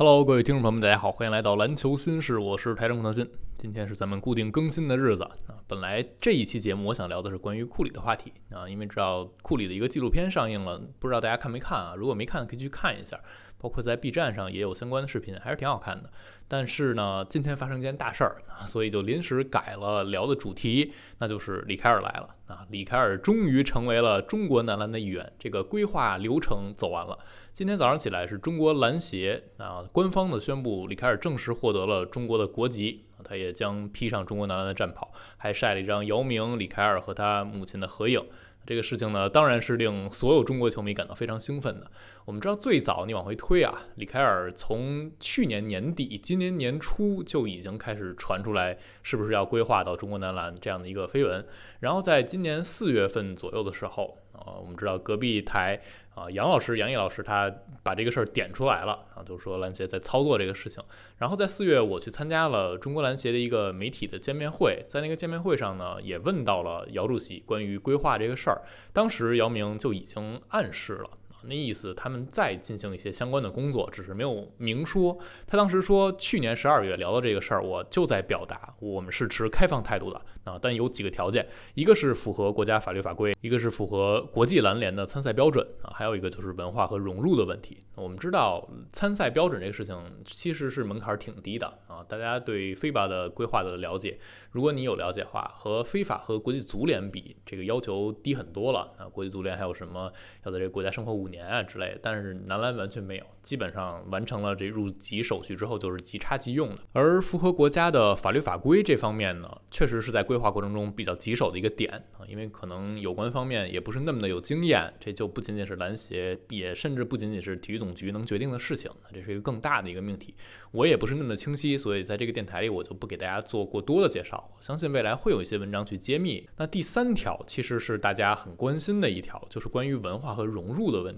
Hello，各位听众朋友们，大家好，欢迎来到篮球新事，我是台中孔德新。今天是咱们固定更新的日子啊。本来这一期节目我想聊的是关于库里的话题啊，因为知道库里的一个纪录片上映了，不知道大家看没看啊？如果没看，可以去看一下，包括在 B 站上也有相关的视频，还是挺好看的。但是呢，今天发生一件大事儿，所以就临时改了聊的主题，那就是李凯尔来了啊。李凯尔终于成为了中国男篮的一员，这个规划流程走完了。今天早上起来是中国篮协啊官方的宣布，李凯尔正式获得了中国的国籍，他也将披上中国男篮的战袍，还晒了一张姚明、李凯尔和他母亲的合影。这个事情呢，当然是令所有中国球迷感到非常兴奋的。我们知道，最早你往回推啊，李凯尔从去年年底、今年年初就已经开始传出来，是不是要规划到中国男篮这样的一个绯闻。然后在今年四月份左右的时候，啊，我们知道隔壁台啊杨老师、杨毅老师他把这个事儿点出来了啊，就是说篮协在操作这个事情。然后在四月，我去参加了中国篮协的一个媒体的见面会，在那个见面会上呢，也问到了姚主席关于规划这个事儿。当时姚明就已经暗示了。那意思，他们再进行一些相关的工作，只是没有明说。他当时说，去年十二月聊到这个事儿，我就在表达我们是持开放态度的啊，但有几个条件，一个是符合国家法律法规，一个是符合国际篮联的参赛标准啊，还有一个就是文化和融入的问题。我们知道参赛标准这个事情其实是门槛挺低的啊，大家对非法的规划的了解，如果你有了解的话，和非法和国际足联比，这个要求低很多了啊。国际足联还有什么要在这个国家生活五年啊之类，但是男篮完全没有，基本上完成了这入籍手续之后就是即插即用的。而符合国家的法律法规这方面呢，确实是在规划过程中比较棘手的一个点啊，因为可能有关方面也不是那么的有经验，这就不仅仅是篮协，也甚至不仅仅是体育总局能决定的事情，这是一个更大的一个命题。我也不是那么清晰，所以在这个电台里我就不给大家做过多的介绍。我相信未来会有一些文章去揭秘。那第三条其实是大家很关心的一条，就是关于文化和融入的问题。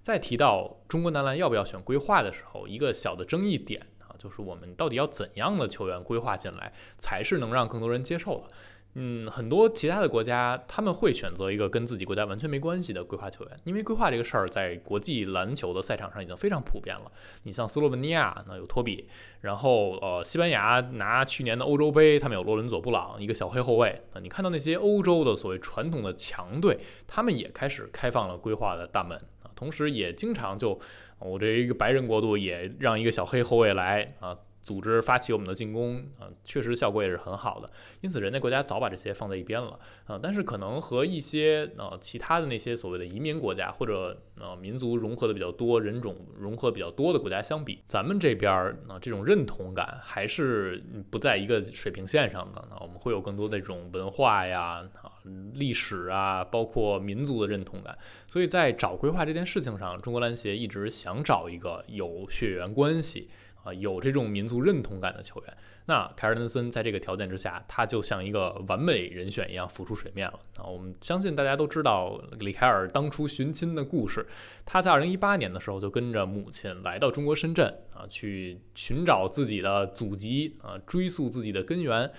在提到中国男篮要不要选规划的时候，一个小的争议点啊，就是我们到底要怎样的球员规划进来，才是能让更多人接受的。嗯，很多其他的国家他们会选择一个跟自己国家完全没关系的规划球员，因为规划这个事儿在国际篮球的赛场上已经非常普遍了。你像斯洛文尼亚，那有托比，然后呃，西班牙拿去年的欧洲杯，他们有洛伦佐布朗，一个小黑后卫。啊，你看到那些欧洲的所谓传统的强队，他们也开始开放了规划的大门，同时也经常就我这一个白人国度也让一个小黑后卫来啊。组织发起我们的进攻啊，确实效果也是很好的。因此，人家国家早把这些放在一边了啊。但是，可能和一些呃其他的那些所谓的移民国家或者呃民族融合的比较多、人种融合比较多的国家相比，咱们这边儿啊这种认同感还是不在一个水平线上的。那我们会有更多的这种文化呀、啊历史啊，包括民族的认同感。所以在找规划这件事情上，中国篮协一直想找一个有血缘关系。啊，有这种民族认同感的球员，那凯尔特森在这个条件之下，他就像一个完美人选一样浮出水面了啊！我们相信大家都知道李凯尔当初寻亲的故事，他在二零一八年的时候就跟着母亲来到中国深圳啊，去寻找自己的祖籍啊，追溯自己的根源。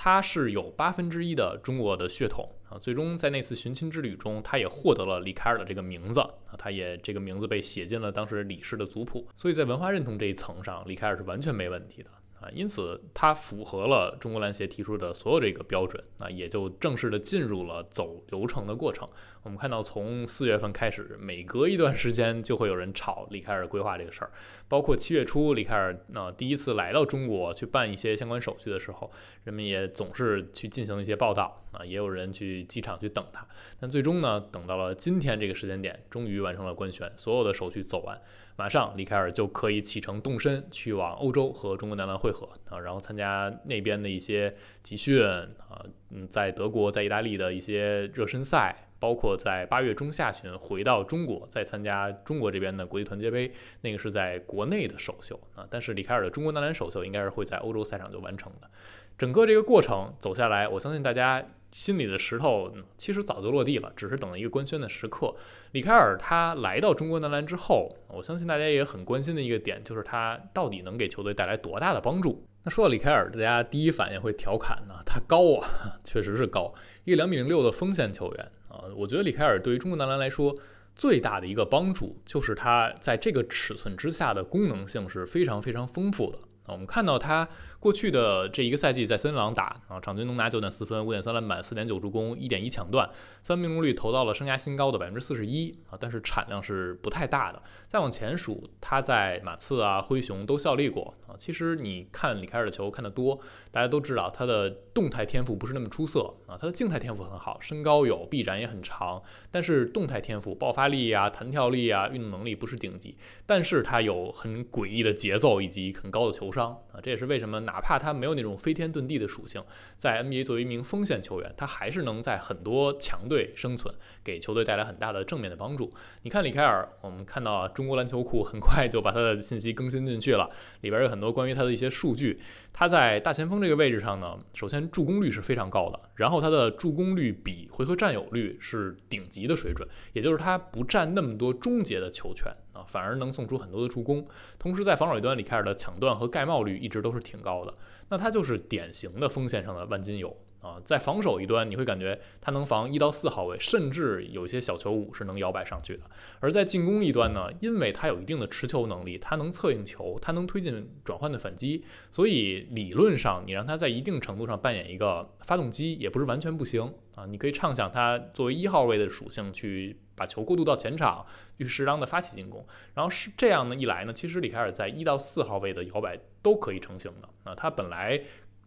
他是有八分之一的中国的血统啊，最终在那次寻亲之旅中，他也获得了李凯尔的这个名字啊，他也这个名字被写进了当时李氏的族谱，所以在文化认同这一层上，李凯尔是完全没问题的。啊，因此它符合了中国篮协提出的所有这个标准，那也就正式的进入了走流程的过程。我们看到，从四月份开始，每隔一段时间就会有人炒李凯尔规划这个事儿，包括七月初李凯尔那第一次来到中国去办一些相关手续的时候，人们也总是去进行一些报道啊，也有人去机场去等他。但最终呢，等到了今天这个时间点，终于完成了官宣，所有的手续走完。马上，李凯尔就可以启程动身去往欧洲和中国男篮会合啊，然后参加那边的一些集训啊，嗯，在德国、在意大利的一些热身赛，包括在八月中下旬回到中国，再参加中国这边的国际团结杯，那个是在国内的首秀啊。但是李凯尔的中国男篮首秀应该是会在欧洲赛场就完成的。整个这个过程走下来，我相信大家。心里的石头其实早就落地了，只是等了一个官宣的时刻。李凯尔他来到中国男篮之后，我相信大家也很关心的一个点，就是他到底能给球队带来多大的帮助。那说到李凯尔，大家第一反应会调侃呢，他高啊，确实是高，一个两米零六的锋线球员啊。我觉得李凯尔对于中国男篮来说，最大的一个帮助就是他在这个尺寸之下的功能性是非常非常丰富的。我们看到他过去的这一个赛季在森林狼打啊，场均能拿九点四分、五点三篮板、四点九助攻、一点一抢断，三分命中率投到了生涯新高的百分之四十一啊，但是产量是不太大的。再往前数，他在马刺啊、灰熊都效力过啊。其实你看李凯尔的球看得多，大家都知道他的动态天赋不是那么出色啊，他的静态天赋很好，身高有，臂展也很长，但是动态天赋、爆发力啊、弹跳力啊、运动能力不是顶级，但是他有很诡异的节奏以及很高的球伤啊，这也是为什么哪怕他没有那种飞天遁地的属性，在 NBA 作为一名锋线球员，他还是能在很多强队生存，给球队带来很大的正面的帮助。你看李凯尔，我们看到中国篮球库很快就把他的信息更新进去了，里边有很多关于他的一些数据。他在大前锋这个位置上呢，首先助攻率是非常高的，然后他的助攻率比回合占有率是顶级的水准，也就是他不占那么多终结的球权啊，反而能送出很多的助攻。同时在防守端，里凯尔的抢断和盖帽率一直都是挺高的，那他就是典型的锋线上的万金油。啊，在防守一端，你会感觉他能防一到四号位，甚至有些小球五是能摇摆上去的；而在进攻一端呢，因为他有一定的持球能力，他能策应球，他能推进转换的反击，所以理论上你让他在一定程度上扮演一个发动机，也不是完全不行啊。你可以畅想他作为一号位的属性去把球过渡到前场，去适当的发起进攻，然后是这样呢一来呢，其实里凯尔在一到四号位的摇摆都可以成型的啊。他本来。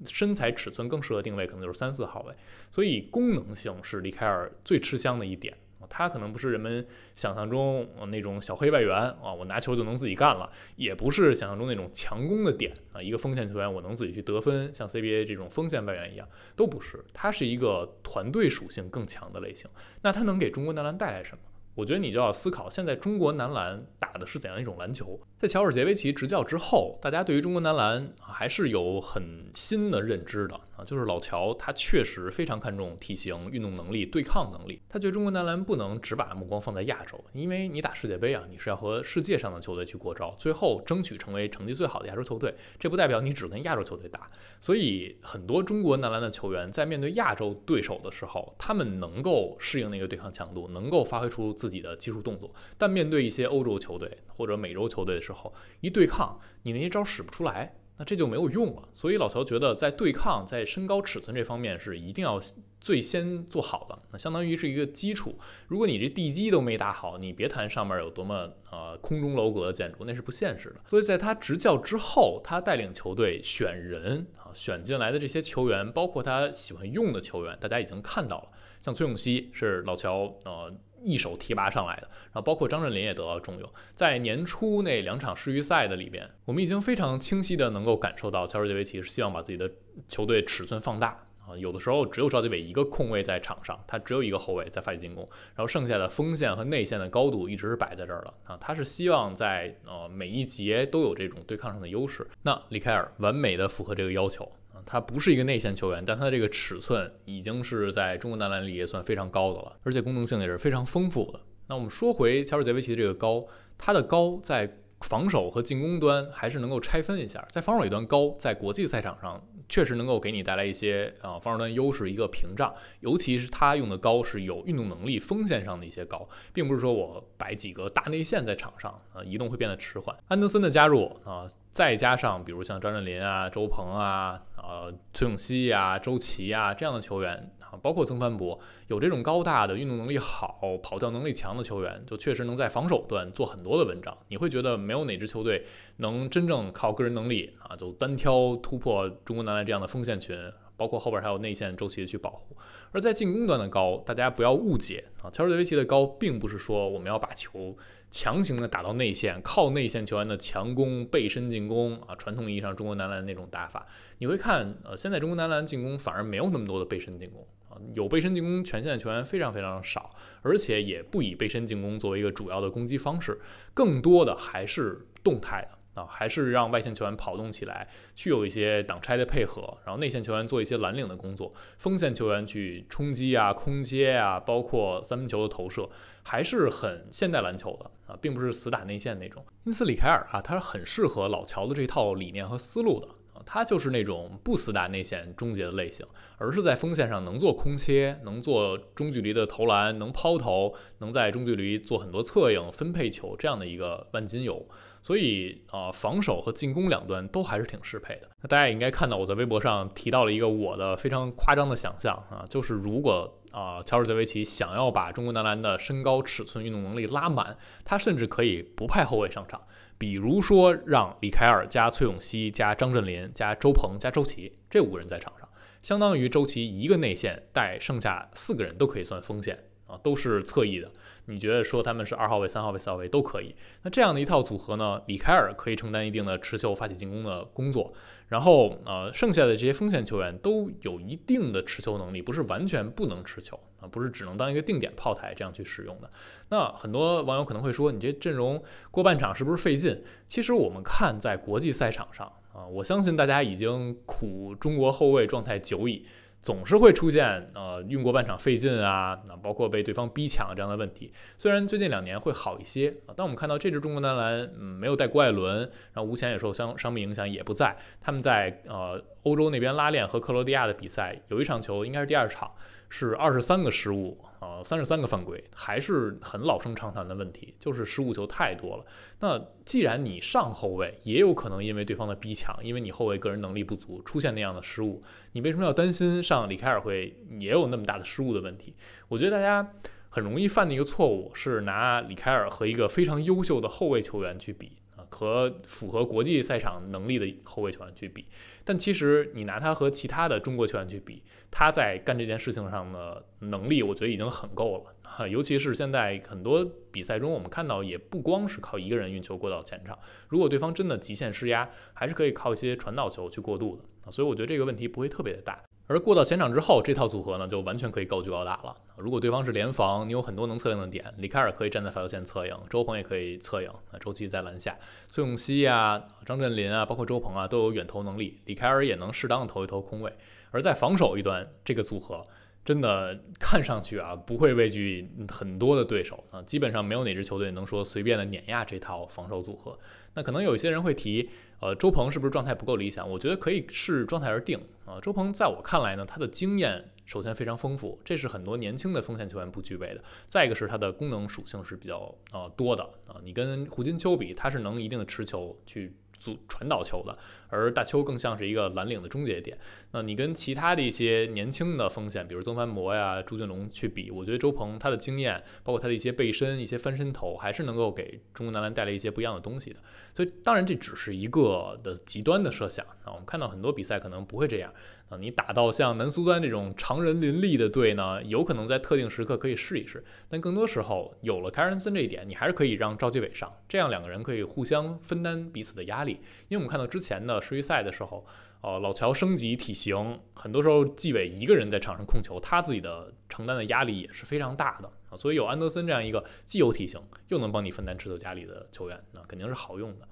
身材尺寸更适合定位，可能就是三四号位，所以功能性是李凯尔最吃香的一点。他可能不是人们想象中那种小黑外援啊，我拿球就能自己干了，也不是想象中那种强攻的点啊，一个锋线球员我能自己去得分，像 CBA 这种锋线外援一样，都不是。他是一个团队属性更强的类型。那他能给中国男篮带来什么？我觉得你就要思考，现在中国男篮打的是怎样一种篮球？在乔尔杰维奇执教之后，大家对于中国男篮还是有很新的认知的啊，就是老乔他确实非常看重体型、运动能力、对抗能力。他觉得中国男篮不能只把目光放在亚洲，因为你打世界杯啊，你是要和世界上的球队去过招，最后争取成为成绩最好的亚洲球队。这不代表你只跟亚洲球队打。所以很多中国男篮的球员在面对亚洲对手的时候，他们能够适应那个对抗强度，能够发挥出。自己的技术动作，但面对一些欧洲球队或者美洲球队的时候，一对抗，你那些招使不出来，那这就没有用了。所以老乔觉得，在对抗、在身高尺寸这方面是一定要最先做好的，那相当于是一个基础。如果你这地基都没打好，你别谈上面有多么呃空中楼阁的建筑，那是不现实的。所以在他执教之后，他带领球队选人啊，选进来的这些球员，包括他喜欢用的球员，大家已经看到了。像崔永熙是老乔呃。一手提拔上来的，然后包括张镇麟也得到重用。在年初那两场世预赛的里边，我们已经非常清晰的能够感受到乔治杰维奇是希望把自己的球队尺寸放大啊。有的时候只有赵继伟一个空位在场上，他只有一个后卫在发起进攻，然后剩下的锋线和内线的高度一直是摆在这儿了啊。他是希望在呃每一节都有这种对抗上的优势。那李凯尔完美的符合这个要求。他不是一个内线球员，但他的这个尺寸已经是在中国男篮里也算非常高的了，而且功能性也是非常丰富的。那我们说回乔治杰维奇的这个高，他的高在防守和进攻端还是能够拆分一下，在防守一端高，在国际赛场上确实能够给你带来一些啊防守端优势一个屏障，尤其是他用的高是有运动能力，锋线上的一些高，并不是说我摆几个大内线在场上啊移动会变得迟缓。安德森的加入啊，再加上比如像张镇麟啊、周鹏啊。呃，崔永熙呀、周琦呀这样的球员啊，包括曾凡博，有这种高大的、运动能力好、跑跳能力强的球员，就确实能在防守端做很多的文章。你会觉得没有哪支球队能真正靠个人能力啊，就单挑突破中国男篮这样的锋线群，包括后边还有内线周琦去保护。而在进攻端的高，大家不要误解啊，乔治·维奇的高，并不是说我们要把球。强行的打到内线，靠内线球员的强攻、背身进攻。啊，传统意义上中国男篮那种打法，你会看，呃，现在中国男篮进攻反而没有那么多的背身进攻。啊，有背身进攻权限的球员非常非常少，而且也不以背身进攻作为一个主要的攻击方式，更多的还是动态。的。啊，还是让外线球员跑动起来，去有一些挡拆的配合，然后内线球员做一些蓝领的工作，锋线球员去冲击啊、空接啊，包括三分球的投射，还是很现代篮球的啊，并不是死打内线那种。因此，里凯尔啊，他是很适合老乔的这套理念和思路的。他就是那种不死打内线终结的类型，而是在锋线上能做空切，能做中距离的投篮，能抛投，能在中距离做很多策应、分配球这样的一个万金油。所以啊，防守和进攻两端都还是挺适配的。那大家也应该看到，我在微博上提到了一个我的非常夸张的想象啊，就是如果啊，乔治泽维奇想要把中国男篮的身高、尺寸、运动能力拉满，他甚至可以不派后卫上场，比如说让李凯尔加崔永熙加张镇麟加周鹏加周琦这五个人在场上，相当于周琦一个内线带剩下四个人都可以算锋线。啊，都是侧翼的。你觉得说他们是二号位、三号位、四号位都可以？那这样的一套组合呢？李凯尔可以承担一定的持球、发起进攻的工作，然后呃，剩下的这些锋线球员都有一定的持球能力，不是完全不能持球啊，不是只能当一个定点炮台这样去使用的。那很多网友可能会说，你这阵容过半场是不是费劲？其实我们看在国际赛场上啊，我相信大家已经苦中国后卫状态久矣。总是会出现呃运过半场费劲啊，那包括被对方逼抢这样的问题。虽然最近两年会好一些啊，但我们看到这支中国男篮嗯没有带郭艾伦，然后吴前也受伤伤病影响也不在。他们在呃欧洲那边拉练和克罗地亚的比赛，有一场球应该是第二场，是二十三个失误。啊，三十三个犯规还是很老生常谈的问题，就是失误球太多了。那既然你上后卫也有可能因为对方的逼抢，因为你后卫个人能力不足出现那样的失误，你为什么要担心上李凯尔会也有那么大的失误的问题？我觉得大家很容易犯的一个错误是拿李凯尔和一个非常优秀的后卫球员去比。和符合国际赛场能力的后卫球员去比，但其实你拿他和其他的中国球员去比，他在干这件事情上的能力，我觉得已经很够了哈。尤其是现在很多比赛中，我们看到也不光是靠一个人运球过到前场，如果对方真的极限施压，还是可以靠一些传导球去过渡的。所以我觉得这个问题不会特别的大。而过到前场之后，这套组合呢就完全可以高举高打了。如果对方是联防，你有很多能策应的点，李凯尔可以站在罚球线策应，周鹏也可以策应，那周琦在篮下，孙永熙啊、张镇麟啊，包括周鹏啊都有远投能力，李凯尔也能适当的投一投空位。而在防守一端，这个组合真的看上去啊不会畏惧很多的对手啊，基本上没有哪支球队能说随便的碾压这套防守组合。那可能有些人会提。呃，周鹏是不是状态不够理想？我觉得可以视状态而定啊。周鹏在我看来呢，他的经验首先非常丰富，这是很多年轻的锋线球员不具备的。再一个是他的功能属性是比较呃多的啊。你跟胡金秋比，他是能一定的持球去。组传导球的，而大邱更像是一个蓝领的终结点。那你跟其他的一些年轻的锋线，比如曾凡博呀、朱俊龙去比，我觉得周鹏他的经验，包括他的一些背身、一些翻身头，还是能够给中国男篮带来一些不一样的东西的。所以，当然这只是一个的极端的设想啊。我们看到很多比赛可能不会这样。啊，你打到像南苏丹这种常人林立的队呢，有可能在特定时刻可以试一试，但更多时候有了凯尔森这一点，你还是可以让赵继伟上，这样两个人可以互相分担彼此的压力。因为我们看到之前的世预赛的时候，呃，老乔升级体型，很多时候纪伟一个人在场上控球，他自己的承担的压力也是非常大的啊，所以有安德森这样一个既有体型又能帮你分担持球压力的球员，那肯定是好用的。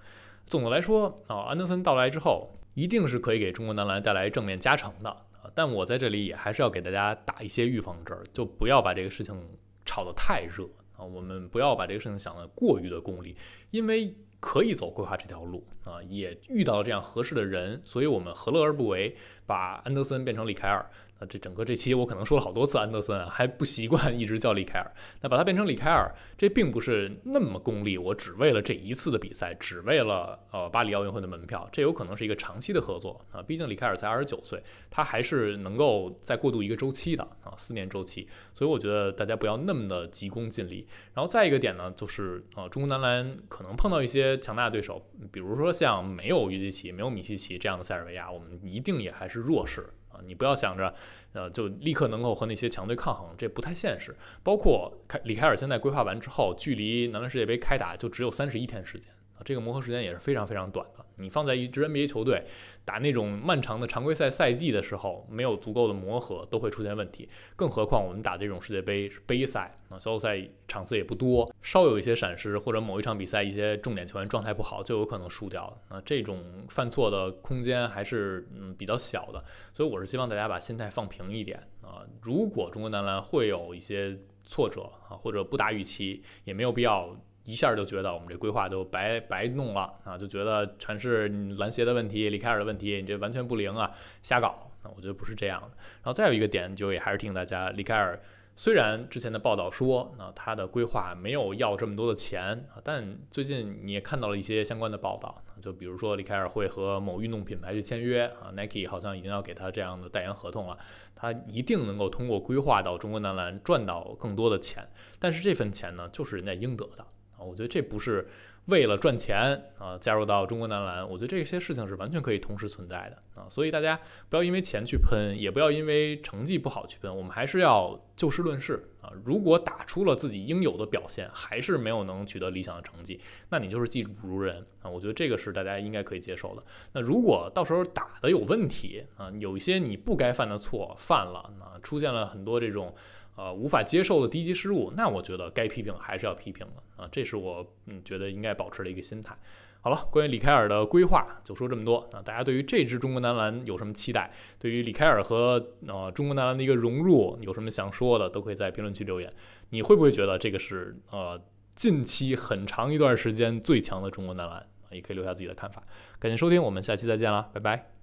总的来说啊，安德森到来之后。一定是可以给中国男篮带来正面加成的啊！但我在这里也还是要给大家打一些预防针，就不要把这个事情炒得太热啊！我们不要把这个事情想得过于的功利，因为可以走规划这条路啊，也遇到了这样合适的人，所以我们何乐而不为，把安德森变成李凯尔。啊这整个这期我可能说了好多次安德森啊，还不习惯一直叫李凯尔。那把它变成李凯尔，这并不是那么功利。我只为了这一次的比赛，只为了呃巴黎奥运会的门票，这有可能是一个长期的合作啊。毕竟李凯尔才二十九岁，他还是能够再过渡一个周期的啊，四年周期。所以我觉得大家不要那么的急功近利。然后再一个点呢，就是呃中国男篮可能碰到一些强大的对手，比如说像没有约基奇、没有米西奇这样的塞尔维亚，我们一定也还是弱势。你不要想着，呃，就立刻能够和那些强队抗衡，这不太现实。包括凯李凯尔现在规划完之后，距离男篮世界杯开打就只有三十一天时间，这个磨合时间也是非常非常短的。你放在一支 NBA 球队打那种漫长的常规赛赛季的时候，没有足够的磨合，都会出现问题。更何况我们打这种世界杯杯赛啊，小组赛场次也不多，稍有一些闪失或者某一场比赛一些重点球员状态不好，就有可能输掉。那这种犯错的空间还是嗯比较小的，所以我是希望大家把心态放平一点啊。如果中国男篮会有一些挫折啊，或者不达预期，也没有必要。一下就觉得我们这规划就白白弄了啊，就觉得全是篮协的问题、里凯尔的问题，你这完全不灵啊，瞎搞。那我觉得不是这样的。然后再有一个点，就也还是提醒大家，里凯尔。虽然之前的报道说，那他的规划没有要这么多的钱啊，但最近你也看到了一些相关的报道，就比如说李凯尔会和某运动品牌去签约啊，Nike 好像已经要给他这样的代言合同了，他一定能够通过规划到中国男篮赚到更多的钱，但是这份钱呢，就是人家应得的我觉得这不是。为了赚钱啊，加入到中国男篮，我觉得这些事情是完全可以同时存在的啊，所以大家不要因为钱去喷，也不要因为成绩不好去喷，我们还是要就事论事啊。如果打出了自己应有的表现，还是没有能取得理想的成绩，那你就是技不如人啊。我觉得这个是大家应该可以接受的。那如果到时候打的有问题啊，有一些你不该犯的错犯了啊，出现了很多这种。呃，无法接受的低级失误，那我觉得该批评还是要批评的啊，这是我嗯觉得应该保持的一个心态。好了，关于李凯尔的规划就说这么多啊，大家对于这支中国男篮有什么期待？对于李凯尔和呃中国男篮的一个融入有什么想说的，都可以在评论区留言。你会不会觉得这个是呃近期很长一段时间最强的中国男篮？也可以留下自己的看法。感谢收听，我们下期再见了，拜拜。